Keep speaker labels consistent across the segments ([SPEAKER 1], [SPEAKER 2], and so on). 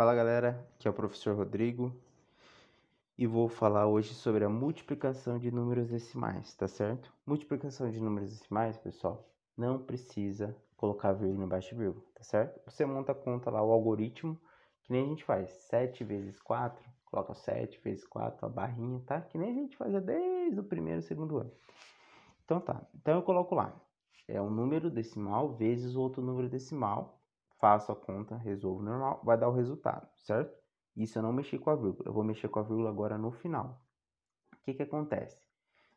[SPEAKER 1] Aqui é o professor Rodrigo e vou falar hoje sobre a multiplicação de números decimais, tá certo? Multiplicação de números decimais, pessoal, não precisa colocar vírgula embaixo de vírgula, tá certo? Você monta a conta lá, o algoritmo, que nem a gente faz, 7 vezes 4, coloca 7 vezes 4, a barrinha, tá? Que nem a gente faz desde o primeiro, segundo ano. Então tá, então eu coloco lá, é um número decimal vezes outro número decimal, faço a conta, resolvo normal, vai dar o resultado, certo? Isso eu não mexi com a vírgula, eu vou mexer com a vírgula agora no final. O que que acontece?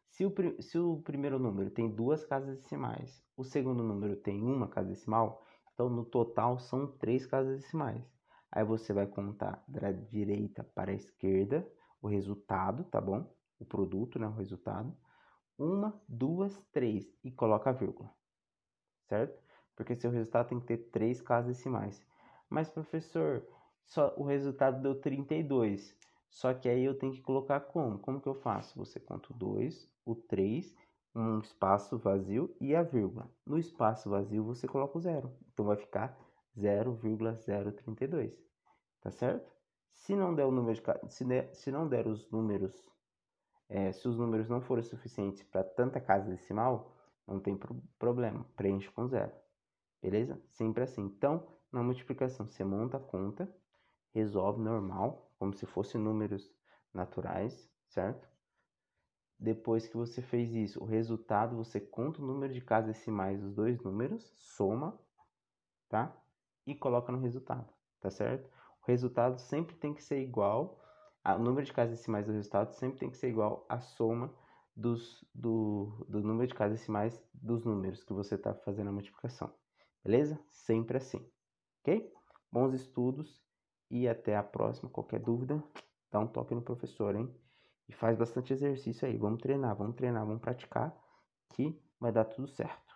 [SPEAKER 1] Se o, se o primeiro número tem duas casas decimais, o segundo número tem uma casa decimal, então no total são três casas decimais. Aí você vai contar da direita para a esquerda o resultado, tá bom? O produto, né? O resultado. Uma, duas, três e coloca a vírgula, certo? Porque seu resultado tem que ter três casas decimais. Mas professor, só o resultado deu 32. Só que aí eu tenho que colocar como? Como que eu faço? Você conta o 2, o 3, um espaço vazio e a vírgula. No espaço vazio você coloca o zero. Então vai ficar 0,032. Tá certo? Se não der o número de, se, der, se não der os números, é, se os números não forem suficientes para tanta casa decimal, não tem pro problema, preenche com zero. Beleza? Sempre assim. Então, na multiplicação, você monta a conta, resolve normal, como se fossem números naturais, certo? Depois que você fez isso, o resultado, você conta o número de casas decimais dos dois números, soma, tá? E coloca no resultado, tá certo? O resultado sempre tem que ser igual, o número de casas decimais do resultado sempre tem que ser igual à soma dos, do, do número de casas decimais dos números que você está fazendo a multiplicação. Beleza? Sempre assim. Ok? Bons estudos e até a próxima. Qualquer dúvida, dá um toque no professor, hein? E faz bastante exercício aí. Vamos treinar, vamos treinar, vamos praticar que vai dar tudo certo.